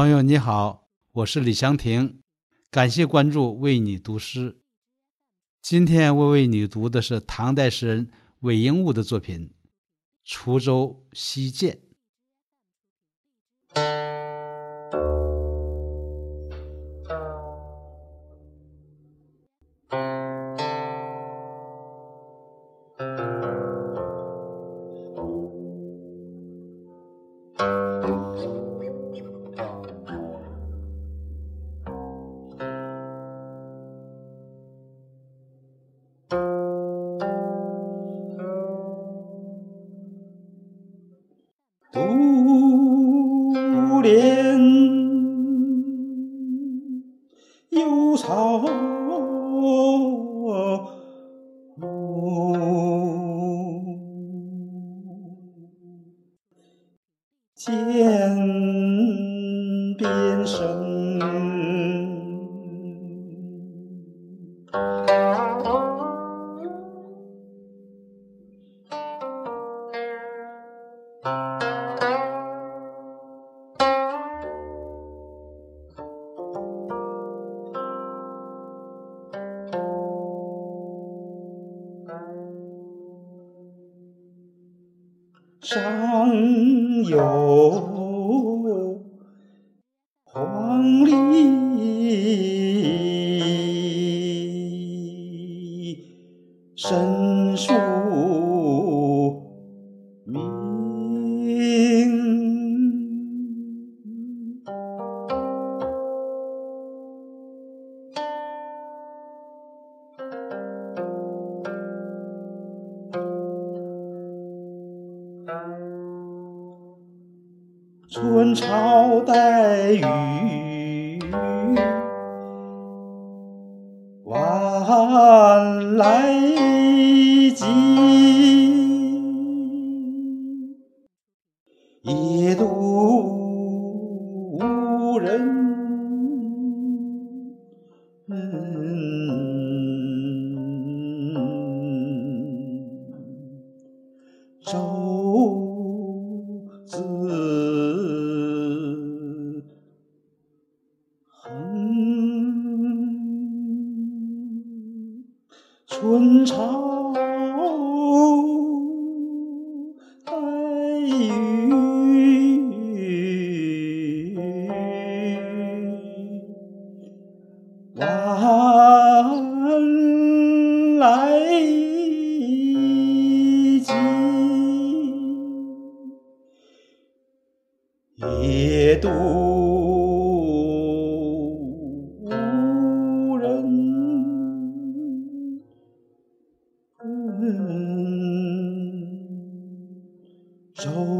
朋友你好，我是李祥霆，感谢关注，为你读诗。今天我为你读的是唐代诗人韦应物的作品《滁州西涧》。独怜幽草涧边生。上有黄鹂深树春潮带雨晚来急，野渡无人。舟春潮带雨晚来急，野渡舟